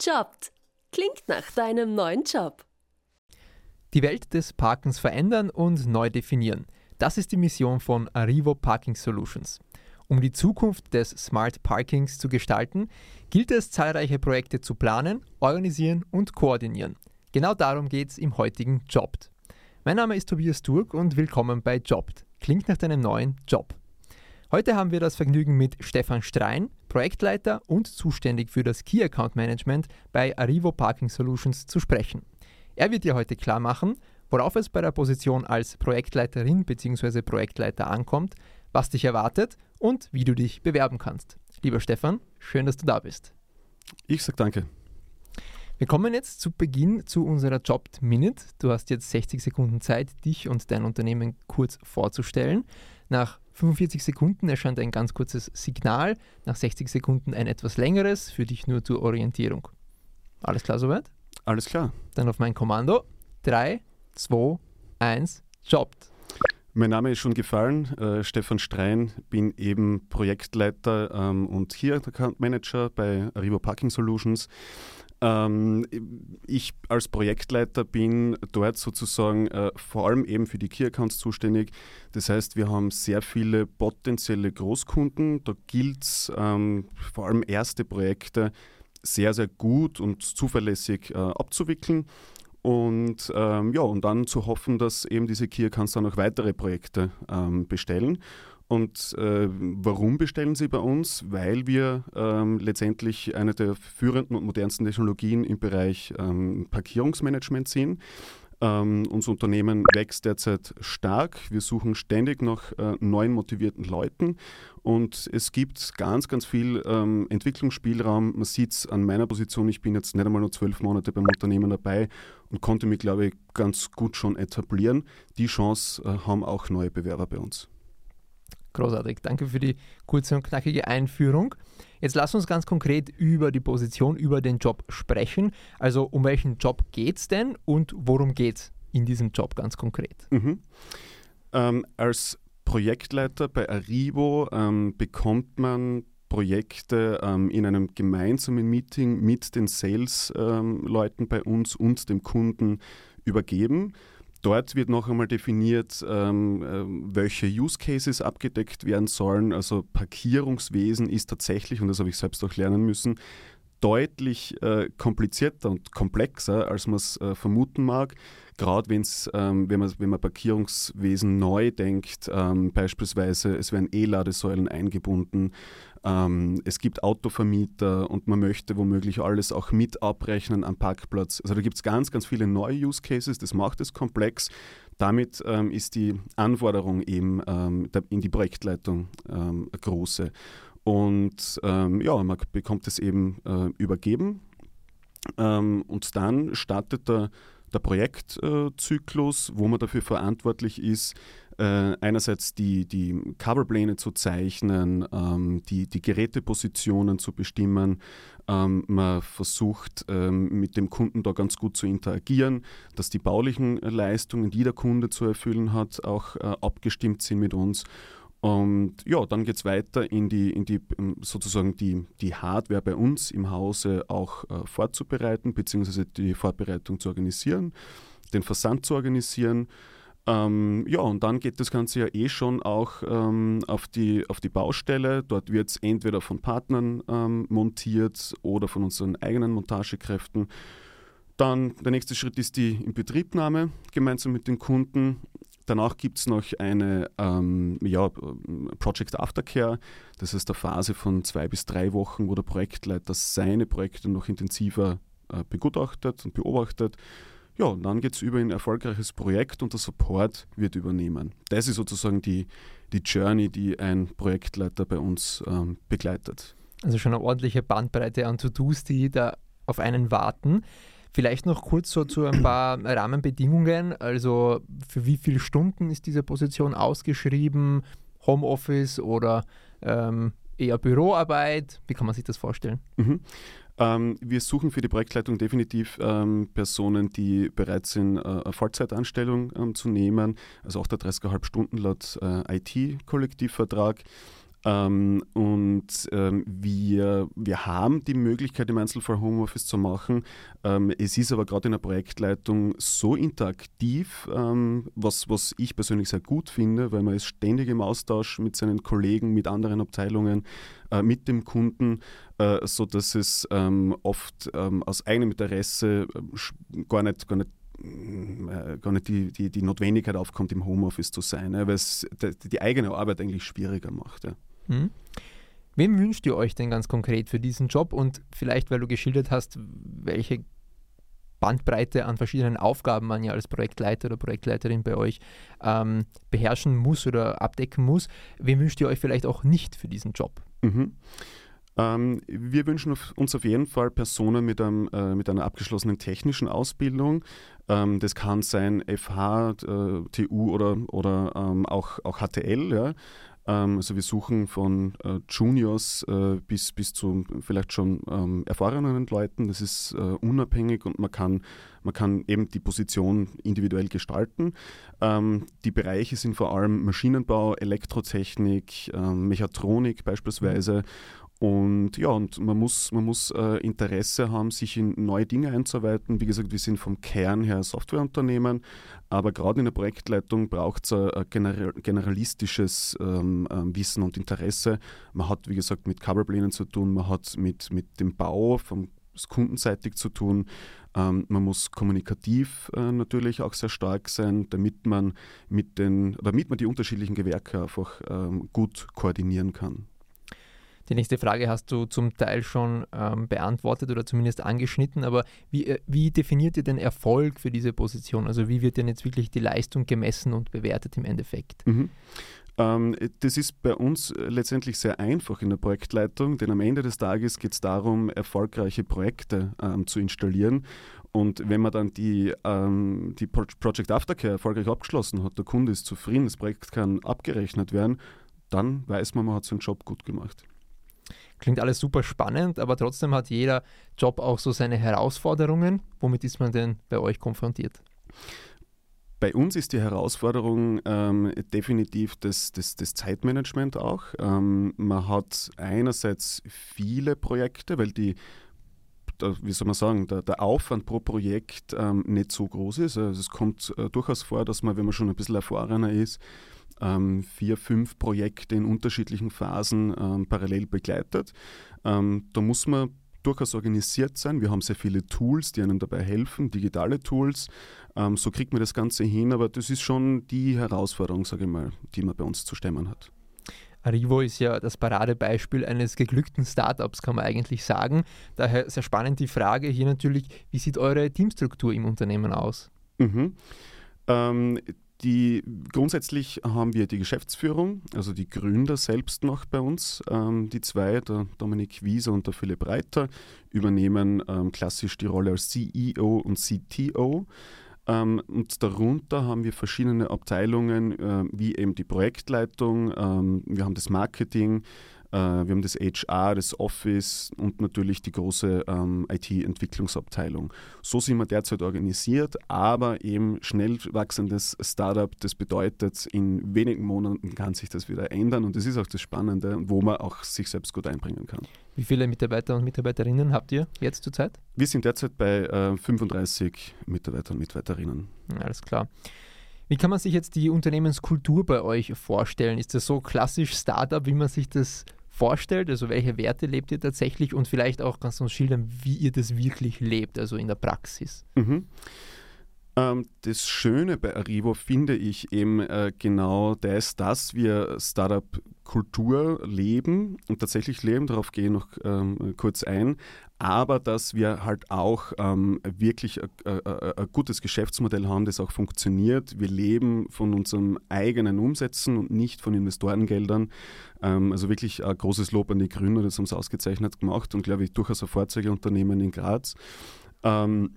Jobbt. Klingt nach deinem neuen Job. Die Welt des Parkens verändern und neu definieren. Das ist die Mission von Arrivo Parking Solutions. Um die Zukunft des Smart Parkings zu gestalten, gilt es, zahlreiche Projekte zu planen, organisieren und koordinieren. Genau darum geht es im heutigen Jobbt. Mein Name ist Tobias Turk und willkommen bei Jobbt. Klingt nach deinem neuen Job. Heute haben wir das Vergnügen mit Stefan Strein, Projektleiter und zuständig für das Key Account Management bei Arrivo Parking Solutions zu sprechen. Er wird dir heute klar machen, worauf es bei der Position als Projektleiterin bzw. Projektleiter ankommt, was dich erwartet und wie du dich bewerben kannst. Lieber Stefan, schön, dass du da bist. Ich sage danke. Wir kommen jetzt zu Beginn zu unserer Jobbed Minute. Du hast jetzt 60 Sekunden Zeit, dich und dein Unternehmen kurz vorzustellen. Nach 45 Sekunden erscheint ein ganz kurzes Signal, nach 60 Sekunden ein etwas längeres, für dich nur zur Orientierung. Alles klar soweit? Alles klar. Dann auf mein Kommando. 3, 2, 1, Jobbt. Mein Name ist schon gefallen, äh, Stefan Strein, bin eben Projektleiter ähm, und Key Account Manager bei Arrivo Parking Solutions. Ähm, ich als Projektleiter bin dort sozusagen äh, vor allem eben für die Key Accounts zuständig. Das heißt, wir haben sehr viele potenzielle Großkunden. Da gilt es ähm, vor allem erste Projekte sehr, sehr gut und zuverlässig äh, abzuwickeln. Und ähm, ja, und dann zu hoffen, dass eben diese Key Accounts dann auch weitere Projekte ähm, bestellen. Und äh, warum bestellen sie bei uns? Weil wir ähm, letztendlich eine der führenden und modernsten Technologien im Bereich ähm, Parkierungsmanagement sind. Ähm, unser Unternehmen wächst derzeit stark. Wir suchen ständig nach äh, neuen motivierten Leuten und es gibt ganz, ganz viel ähm, Entwicklungsspielraum. Man sieht es an meiner Position. Ich bin jetzt nicht einmal nur zwölf Monate beim Unternehmen dabei und konnte mich, glaube ich, ganz gut schon etablieren. Die Chance äh, haben auch neue Bewerber bei uns. Großartig, danke für die kurze und knackige Einführung. Jetzt lass uns ganz konkret über die Position, über den Job sprechen. Also um welchen Job geht es denn und worum geht es in diesem Job ganz konkret? Mhm. Ähm, als Projektleiter bei Arrivo ähm, bekommt man Projekte ähm, in einem gemeinsamen Meeting mit den Sales-Leuten ähm, bei uns und dem Kunden übergeben. Dort wird noch einmal definiert, ähm, äh, welche Use Cases abgedeckt werden sollen. Also Parkierungswesen ist tatsächlich, und das habe ich selbst auch lernen müssen, deutlich äh, komplizierter und komplexer, als man es äh, vermuten mag. Gerade wenn's, ähm, wenn, man, wenn man Parkierungswesen neu denkt, ähm, beispielsweise es werden E-Ladesäulen eingebunden, ähm, es gibt Autovermieter und man möchte womöglich alles auch mit abrechnen am Parkplatz. Also da gibt es ganz, ganz viele neue Use Cases, das macht es komplex. Damit ähm, ist die Anforderung eben ähm, in die Projektleitung ähm, große. Und ähm, ja, man bekommt es eben äh, übergeben. Ähm, und dann startet der, der Projektzyklus, wo man dafür verantwortlich ist, äh, einerseits die, die Coverpläne zu zeichnen, ähm, die, die Gerätepositionen zu bestimmen. Ähm, man versucht ähm, mit dem Kunden da ganz gut zu interagieren, dass die baulichen Leistungen, die der Kunde zu erfüllen hat, auch äh, abgestimmt sind mit uns. Und ja, dann geht es weiter in die, in die ähm, sozusagen die, die Hardware bei uns im Hause auch äh, vorzubereiten, beziehungsweise die Vorbereitung zu organisieren, den Versand zu organisieren. Ähm, ja, und dann geht das Ganze ja eh schon auch ähm, auf, die, auf die Baustelle. Dort wird es entweder von Partnern ähm, montiert oder von unseren eigenen Montagekräften. Dann der nächste Schritt ist die Inbetriebnahme gemeinsam mit den Kunden. Danach gibt es noch eine ähm, ja, Project Aftercare, das ist eine Phase von zwei bis drei Wochen, wo der Projektleiter seine Projekte noch intensiver äh, begutachtet und beobachtet. Ja, und dann geht es über ein erfolgreiches Projekt und der Support wird übernehmen. Das ist sozusagen die, die Journey, die ein Projektleiter bei uns ähm, begleitet. Also schon eine ordentliche Bandbreite an To-Dos, die da auf einen warten. Vielleicht noch kurz so zu ein paar Rahmenbedingungen. Also für wie viele Stunden ist diese Position ausgeschrieben? Homeoffice oder ähm, eher Büroarbeit? Wie kann man sich das vorstellen? Mhm. Ähm, wir suchen für die Projektleitung definitiv ähm, Personen, die bereit sind, äh, eine Vollzeitanstellung ähm, zu nehmen, also auch der 30,5 Stunden laut äh, IT-Kollektivvertrag. Ähm, und ähm, wir, wir haben die Möglichkeit, im Einzelfall Homeoffice zu machen. Ähm, es ist aber gerade in der Projektleitung so interaktiv, ähm, was, was ich persönlich sehr gut finde, weil man ist ständig im Austausch mit seinen Kollegen, mit anderen Abteilungen, äh, mit dem Kunden, äh, sodass es ähm, oft ähm, aus eigenem Interesse gar nicht, gar nicht äh, gar nicht die, die, die Notwendigkeit aufkommt, im Homeoffice zu sein, ja, weil es die, die, eigene Arbeit eigentlich schwieriger macht. Ja. Hm. Wem wünscht ihr euch denn ganz konkret für diesen Job und vielleicht, weil du geschildert hast, welche Bandbreite an verschiedenen Aufgaben man ja als Projektleiter oder Projektleiterin bei euch ähm, beherrschen muss oder abdecken muss, wem wünscht ihr euch vielleicht auch nicht für diesen Job? Mhm. Ähm, wir wünschen uns auf jeden Fall Personen mit, einem, äh, mit einer abgeschlossenen technischen Ausbildung. Ähm, das kann sein FH, äh, TU oder, oder ähm, auch, auch HTL. Ja. Ähm, also wir suchen von äh, Juniors äh, bis, bis zu vielleicht schon ähm, erfahrenen Leuten. Das ist äh, unabhängig und man kann, man kann eben die Position individuell gestalten. Ähm, die Bereiche sind vor allem Maschinenbau, Elektrotechnik, ähm, Mechatronik beispielsweise. Und ja, und man muss, man muss äh, Interesse haben, sich in neue Dinge einzuarbeiten. Wie gesagt, wir sind vom Kern her Softwareunternehmen, aber gerade in der Projektleitung braucht es ein general, generalistisches ähm, ähm, Wissen und Interesse. Man hat, wie gesagt, mit Kabelplänen zu tun, man hat mit, mit dem Bau vom kundenseitig zu tun. Ähm, man muss kommunikativ äh, natürlich auch sehr stark sein, damit man mit den, damit man die unterschiedlichen Gewerke einfach ähm, gut koordinieren kann. Die nächste Frage hast du zum Teil schon ähm, beantwortet oder zumindest angeschnitten, aber wie, äh, wie definiert ihr den Erfolg für diese Position? Also wie wird denn jetzt wirklich die Leistung gemessen und bewertet im Endeffekt? Mhm. Ähm, das ist bei uns letztendlich sehr einfach in der Projektleitung, denn am Ende des Tages geht es darum, erfolgreiche Projekte ähm, zu installieren. Und wenn man dann die, ähm, die Project Aftercare erfolgreich abgeschlossen hat, der Kunde ist zufrieden, das Projekt kann abgerechnet werden, dann weiß man, man hat seinen Job gut gemacht. Klingt alles super spannend, aber trotzdem hat jeder Job auch so seine Herausforderungen. Womit ist man denn bei euch konfrontiert? Bei uns ist die Herausforderung ähm, definitiv das, das, das, Zeitmanagement auch. Ähm, man hat einerseits viele Projekte, weil die wie soll man sagen, der, der Aufwand pro Projekt ähm, nicht so groß ist. Also es kommt äh, durchaus vor, dass man, wenn man schon ein bisschen erfahrener ist, ähm, vier, fünf Projekte in unterschiedlichen Phasen ähm, parallel begleitet. Ähm, da muss man durchaus organisiert sein. Wir haben sehr viele Tools, die einem dabei helfen, digitale Tools. Ähm, so kriegt man das Ganze hin, aber das ist schon die Herausforderung, sage ich mal, die man bei uns zu stemmen hat. Arrivo ist ja das Paradebeispiel eines geglückten Startups, kann man eigentlich sagen. Daher sehr spannend die Frage hier natürlich, wie sieht eure Teamstruktur im Unternehmen aus? Mhm. Ähm, die, grundsätzlich haben wir die Geschäftsführung, also die Gründer selbst noch bei uns. Ähm, die zwei, der Dominik Wieser und der Philipp Reiter, übernehmen ähm, klassisch die Rolle als CEO und CTO. Ähm, und darunter haben wir verschiedene Abteilungen, äh, wie eben die Projektleitung, ähm, wir haben das Marketing, wir haben das HR, das Office und natürlich die große ähm, IT-Entwicklungsabteilung. So sind wir derzeit organisiert, aber eben schnell wachsendes Startup, das bedeutet, in wenigen Monaten kann sich das wieder ändern und das ist auch das Spannende, wo man auch sich selbst gut einbringen kann. Wie viele Mitarbeiter und Mitarbeiterinnen habt ihr jetzt zurzeit? Wir sind derzeit bei äh, 35 Mitarbeitern und Mitarbeiterinnen. Alles klar. Wie kann man sich jetzt die Unternehmenskultur bei euch vorstellen? Ist das so klassisch Startup, wie man sich das vorstellt? Also welche Werte lebt ihr tatsächlich und vielleicht auch kannst du uns schildern, wie ihr das wirklich lebt, also in der Praxis? Mhm. Ähm, das Schöne bei Arrivo finde ich eben äh, genau das, dass wir Startup-Kultur leben und tatsächlich leben, darauf gehe ich noch ähm, kurz ein, aber dass wir halt auch ähm, wirklich ein gutes Geschäftsmodell haben, das auch funktioniert. Wir leben von unseren eigenen Umsätzen und nicht von Investorengeldern. Ähm, also wirklich ein großes Lob an die Gründer, das haben sie ausgezeichnet gemacht und glaube ich durchaus ein Vorzeigeunternehmen in Graz. Ähm,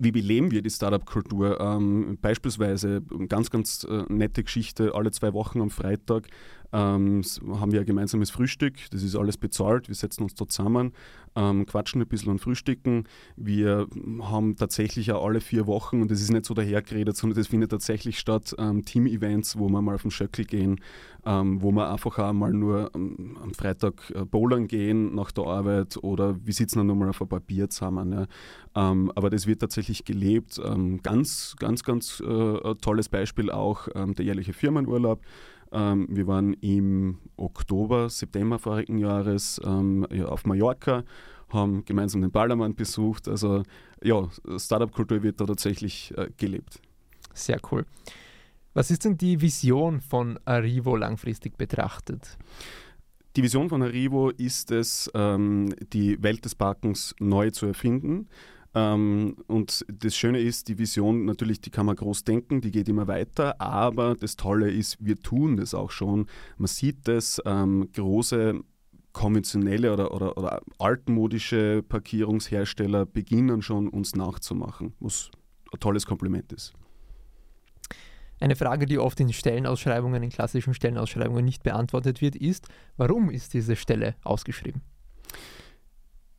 wie beleben wir die Startup-Kultur? Ähm, beispielsweise, ganz, ganz äh, nette Geschichte, alle zwei Wochen am Freitag ähm, haben wir ein gemeinsames Frühstück. Das ist alles bezahlt. Wir setzen uns dort zusammen, ähm, quatschen ein bisschen und frühstücken. Wir haben tatsächlich auch alle vier Wochen, und das ist nicht so dahergeredet, sondern das findet tatsächlich statt, ähm, Team-Events, wo wir mal auf den Schöckel gehen, ähm, wo wir einfach auch mal nur ähm, am Freitag äh, bowlern gehen nach der Arbeit oder wir sitzen dann nochmal auf ein paar Bier zusammen. Ja. Ähm, aber das wird tatsächlich gelebt. Ganz, ganz, ganz äh, tolles Beispiel auch der jährliche Firmenurlaub. Ähm, wir waren im Oktober, September vorigen Jahres ähm, ja, auf Mallorca, haben gemeinsam den Ballermann besucht. Also ja, Startup-Kultur wird da tatsächlich äh, gelebt. Sehr cool. Was ist denn die Vision von Arrivo langfristig betrachtet? Die Vision von Arrivo ist es, ähm, die Welt des Parkens neu zu erfinden. Ähm, und das Schöne ist, die Vision natürlich, die kann man groß denken, die geht immer weiter, aber das Tolle ist, wir tun das auch schon. Man sieht das, ähm, große konventionelle oder, oder, oder altmodische Parkierungshersteller beginnen schon uns nachzumachen, was ein tolles Kompliment ist. Eine Frage, die oft in Stellenausschreibungen, in klassischen Stellenausschreibungen nicht beantwortet wird, ist, warum ist diese Stelle ausgeschrieben?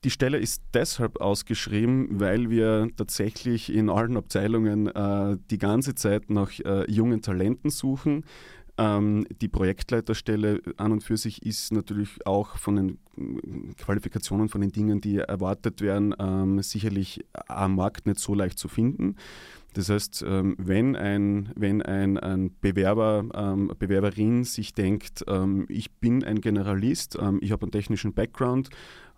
Die Stelle ist deshalb ausgeschrieben, weil wir tatsächlich in allen Abteilungen äh, die ganze Zeit nach äh, jungen Talenten suchen. Ähm, die Projektleiterstelle an und für sich ist natürlich auch von den äh, Qualifikationen, von den Dingen, die erwartet werden, ähm, sicherlich am Markt nicht so leicht zu finden. Das heißt, ähm, wenn ein, wenn ein, ein Bewerber, ähm, Bewerberin sich denkt, ähm, ich bin ein Generalist, ich habe einen technischen Background,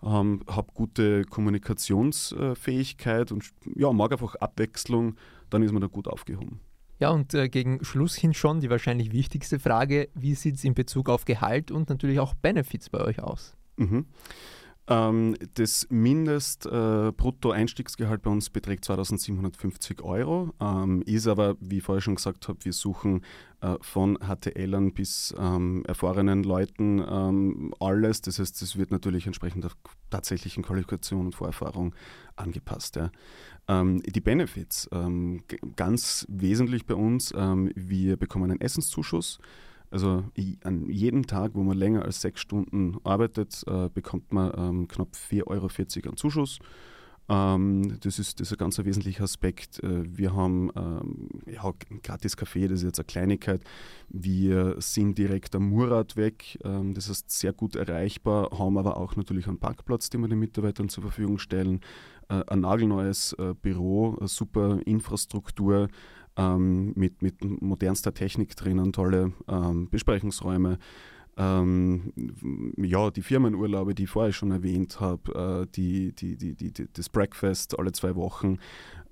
habe gute Kommunikationsfähigkeit und ja, mag einfach Abwechslung, dann ist man da gut aufgehoben. Ja, und äh, gegen Schluss hin schon die wahrscheinlich wichtigste Frage, wie sieht es in Bezug auf Gehalt und natürlich auch Benefits bei euch aus? Mhm. Ähm, das Mindest-Brutto-Einstiegsgehalt äh, bei uns beträgt 2750 Euro, ähm, ist aber, wie ich vorher schon gesagt habe, wir suchen äh, von HTLern bis ähm, erfahrenen Leuten alles. Das heißt, es wird natürlich entsprechend auf tatsächlichen Qualifikation und Vorerfahrung angepasst. Ja. Die Benefits, ganz wesentlich bei uns, wir bekommen einen Essenszuschuss. Also an jedem Tag, wo man länger als sechs Stunden arbeitet, äh, bekommt man ähm, knapp 4,40 Euro an Zuschuss. Ähm, das, ist, das ist ein ganz wesentlicher Aspekt. Äh, wir haben ähm, ja, gratis Kaffee, das ist jetzt eine Kleinigkeit. Wir sind direkt am Murat-Weg, ähm, das heißt sehr gut erreichbar, haben aber auch natürlich einen Parkplatz, den wir den Mitarbeitern zur Verfügung stellen. Äh, ein nagelneues äh, Büro, super Infrastruktur ähm, mit, mit modernster Technik drinnen, tolle ähm, Besprechungsräume. Ähm, ja, die Firmenurlaube, die ich vorher schon erwähnt habe, äh, die, die, die, die, das Breakfast alle zwei Wochen.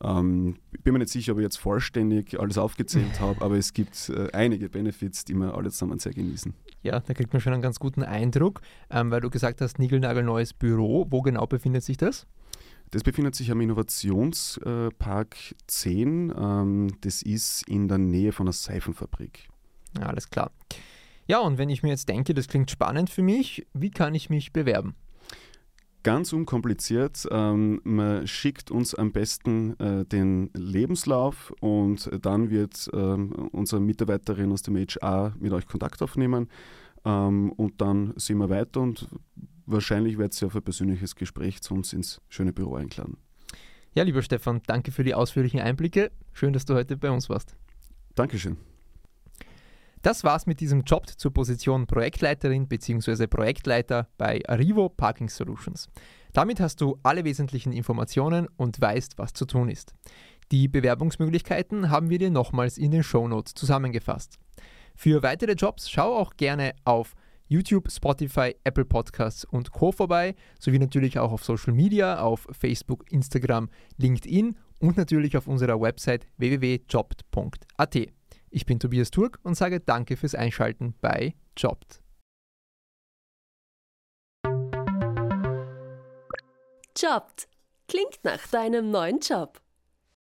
Ähm, bin mir nicht sicher, ob ich jetzt vollständig alles aufgezählt habe, aber es gibt äh, einige Benefits, die wir alle zusammen sehr genießen. Ja, da kriegt man schon einen ganz guten Eindruck, ähm, weil du gesagt hast, Nigelnagelneues Büro. Wo genau befindet sich das? Das befindet sich am Innovationspark 10. Ähm, das ist in der Nähe von einer Seifenfabrik. Ja, alles klar. Ja, und wenn ich mir jetzt denke, das klingt spannend für mich, wie kann ich mich bewerben? Ganz unkompliziert. Ähm, man schickt uns am besten äh, den Lebenslauf und dann wird ähm, unsere Mitarbeiterin aus dem HR mit euch Kontakt aufnehmen. Ähm, und dann sehen wir weiter und wahrscheinlich wird sie auf ein persönliches Gespräch zu uns ins schöne Büro einladen. Ja, lieber Stefan, danke für die ausführlichen Einblicke. Schön, dass du heute bei uns warst. Dankeschön. Das war's mit diesem Job zur Position Projektleiterin bzw. Projektleiter bei Arrivo Parking Solutions. Damit hast du alle wesentlichen Informationen und weißt, was zu tun ist. Die Bewerbungsmöglichkeiten haben wir dir nochmals in den Shownotes zusammengefasst. Für weitere Jobs schau auch gerne auf YouTube, Spotify, Apple Podcasts und Co. vorbei, sowie natürlich auch auf Social Media, auf Facebook, Instagram, LinkedIn und natürlich auf unserer Website www.jobt.at. Ich bin Tobias Turk und sage danke fürs Einschalten bei Jobbt. Jobbt. Klingt nach deinem neuen Job.